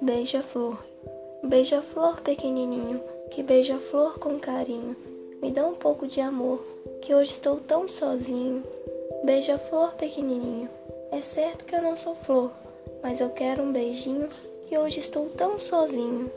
Beija-flor. Beija-flor pequenininho, que beija-flor com carinho. Me dá um pouco de amor, que hoje estou tão sozinho. Beija-flor pequenininho. É certo que eu não sou flor, mas eu quero um beijinho, que hoje estou tão sozinho.